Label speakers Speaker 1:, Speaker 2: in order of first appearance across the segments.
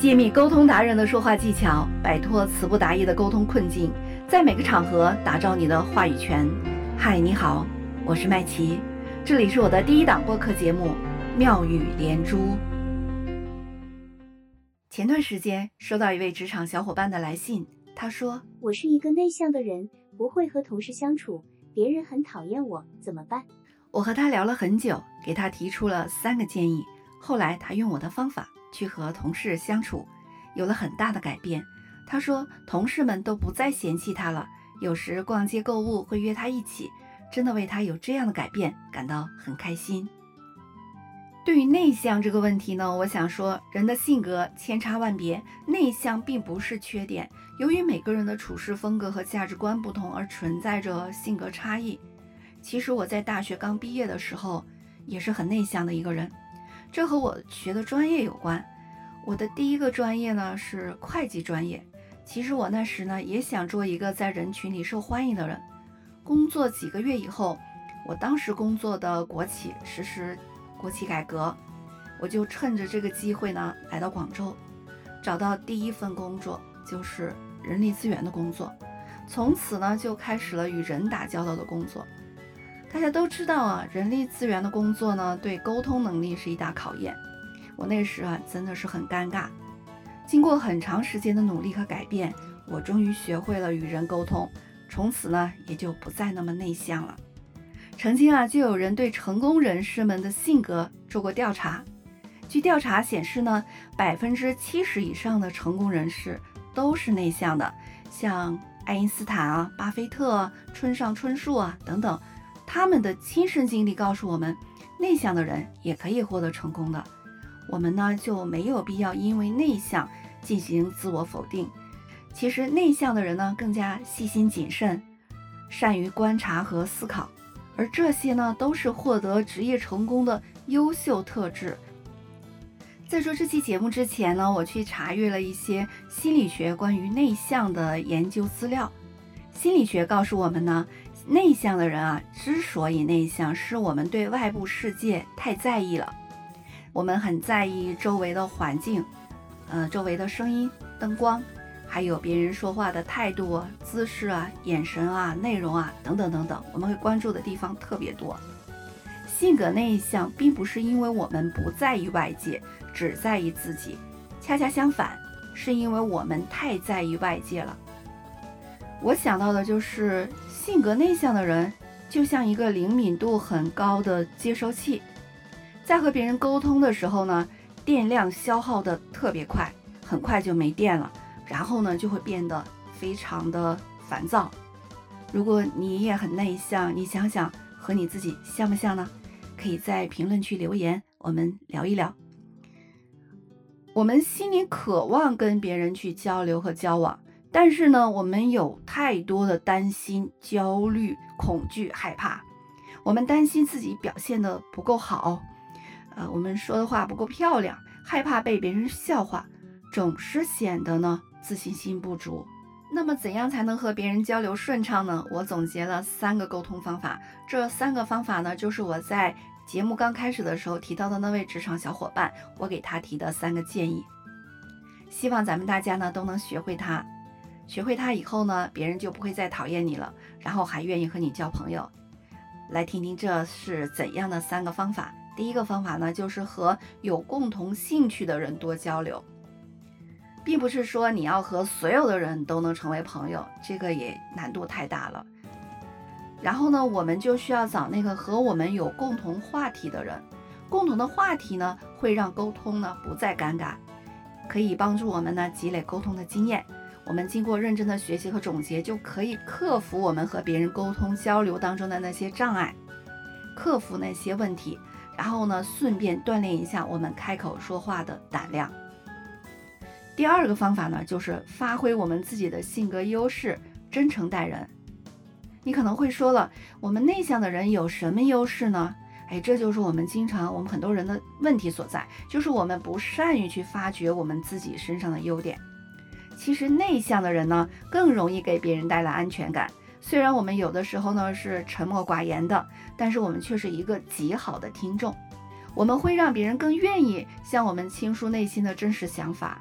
Speaker 1: 揭秘沟通达人的说话技巧，摆脱词不达意的沟通困境，在每个场合打造你的话语权。嗨，你好，我是麦琪，这里是我的第一档播客节目《妙语连珠》。前段时间收到一位职场小伙伴的来信，他说：“
Speaker 2: 我是一个内向的人，不会和同事相处，别人很讨厌我，怎么办？”
Speaker 1: 我和他聊了很久，给他提出了三个建议。后来他用我的方法。去和同事相处，有了很大的改变。他说，同事们都不再嫌弃他了，有时逛街购物会约他一起，真的为他有这样的改变感到很开心。对于内向这个问题呢，我想说，人的性格千差万别，内向并不是缺点。由于每个人的处事风格和价值观不同，而存在着性格差异。其实我在大学刚毕业的时候，也是很内向的一个人。这和我学的专业有关。我的第一个专业呢是会计专业。其实我那时呢也想做一个在人群里受欢迎的人。工作几个月以后，我当时工作的国企实施国企改革，我就趁着这个机会呢来到广州，找到第一份工作就是人力资源的工作。从此呢就开始了与人打交道的工作。大家都知道啊，人力资源的工作呢，对沟通能力是一大考验。我那时啊，真的是很尴尬。经过很长时间的努力和改变，我终于学会了与人沟通，从此呢，也就不再那么内向了。曾经啊，就有人对成功人士们的性格做过调查。据调查显示呢，百分之七十以上的成功人士都是内向的，像爱因斯坦啊、巴菲特、啊村上春树啊等等。他们的亲身经历告诉我们，内向的人也可以获得成功的。我们呢就没有必要因为内向进行自我否定。其实内向的人呢更加细心谨慎，善于观察和思考，而这些呢都是获得职业成功的优秀特质。在做这期节目之前呢，我去查阅了一些心理学关于内向的研究资料。心理学告诉我们呢。内向的人啊，之所以内向，是我们对外部世界太在意了。我们很在意周围的环境，呃，周围的声音、灯光，还有别人说话的态度、姿势啊、眼神啊、内容啊等等等等，我们会关注的地方特别多。性格内向，并不是因为我们不在意外界，只在意自己，恰恰相反，是因为我们太在意外界了。我想到的就是。性格内向的人就像一个灵敏度很高的接收器，在和别人沟通的时候呢，电量消耗的特别快，很快就没电了，然后呢就会变得非常的烦躁。如果你也很内向，你想想和你自己像不像呢？可以在评论区留言，我们聊一聊。我们心里渴望跟别人去交流和交往。但是呢，我们有太多的担心、焦虑、恐惧、害怕。我们担心自己表现的不够好，呃，我们说的话不够漂亮，害怕被别人笑话，总是显得呢自信心不足。那么，怎样才能和别人交流顺畅呢？我总结了三个沟通方法。这三个方法呢，就是我在节目刚开始的时候提到的那位职场小伙伴，我给他提的三个建议。希望咱们大家呢都能学会它。学会它以后呢，别人就不会再讨厌你了，然后还愿意和你交朋友。来听听这是怎样的三个方法。第一个方法呢，就是和有共同兴趣的人多交流，并不是说你要和所有的人都能成为朋友，这个也难度太大了。然后呢，我们就需要找那个和我们有共同话题的人，共同的话题呢，会让沟通呢不再尴尬，可以帮助我们呢积累沟通的经验。我们经过认真的学习和总结，就可以克服我们和别人沟通交流当中的那些障碍，克服那些问题，然后呢，顺便锻炼一下我们开口说话的胆量。第二个方法呢，就是发挥我们自己的性格优势，真诚待人。你可能会说了，我们内向的人有什么优势呢？哎，这就是我们经常我们很多人的问题所在，就是我们不善于去发掘我们自己身上的优点。其实内向的人呢，更容易给别人带来安全感。虽然我们有的时候呢是沉默寡言的，但是我们却是一个极好的听众。我们会让别人更愿意向我们倾诉内心的真实想法。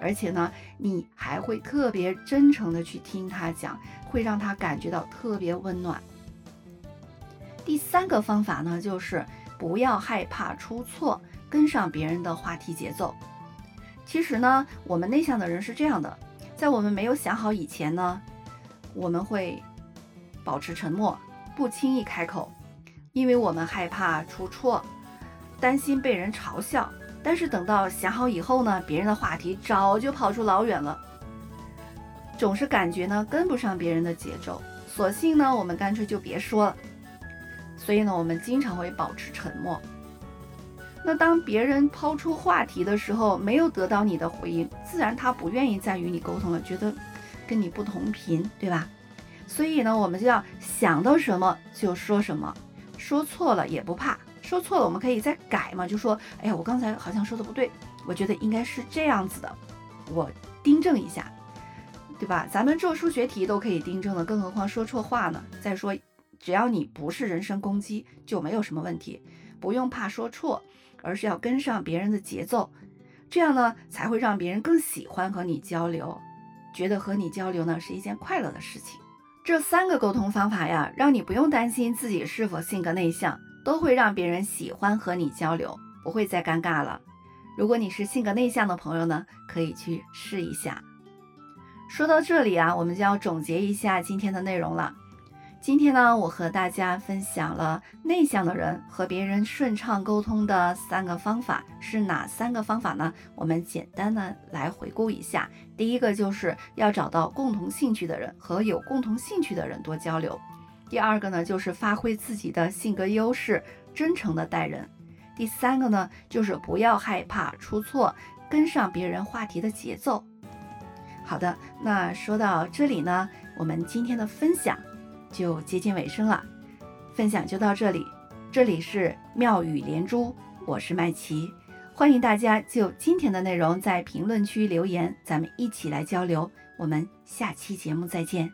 Speaker 1: 而且呢，你还会特别真诚的去听他讲，会让他感觉到特别温暖。第三个方法呢，就是不要害怕出错，跟上别人的话题节奏。其实呢，我们内向的人是这样的，在我们没有想好以前呢，我们会保持沉默，不轻易开口，因为我们害怕出错，担心被人嘲笑。但是等到想好以后呢，别人的话题早就跑出老远了，总是感觉呢跟不上别人的节奏，索性呢我们干脆就别说了。所以呢，我们经常会保持沉默。那当别人抛出话题的时候，没有得到你的回应，自然他不愿意再与你沟通了，觉得跟你不同频，对吧？所以呢，我们就要想到什么就说什么，说错了也不怕，说错了我们可以再改嘛，就说，哎呀，我刚才好像说的不对，我觉得应该是这样子的，我订正一下，对吧？咱们做数学题都可以订正的，更何况说错话呢？再说。只要你不是人身攻击，就没有什么问题，不用怕说错，而是要跟上别人的节奏，这样呢才会让别人更喜欢和你交流，觉得和你交流呢是一件快乐的事情。这三个沟通方法呀，让你不用担心自己是否性格内向，都会让别人喜欢和你交流，不会再尴尬了。如果你是性格内向的朋友呢，可以去试一下。说到这里啊，我们就要总结一下今天的内容了。今天呢，我和大家分享了内向的人和别人顺畅沟通的三个方法是哪三个方法呢？我们简单的来回顾一下。第一个就是要找到共同兴趣的人，和有共同兴趣的人多交流。第二个呢，就是发挥自己的性格优势，真诚的待人。第三个呢，就是不要害怕出错，跟上别人话题的节奏。好的，那说到这里呢，我们今天的分享。就接近尾声了，分享就到这里。这里是妙语连珠，我是麦琪，欢迎大家就今天的内容在评论区留言，咱们一起来交流。我们下期节目再见。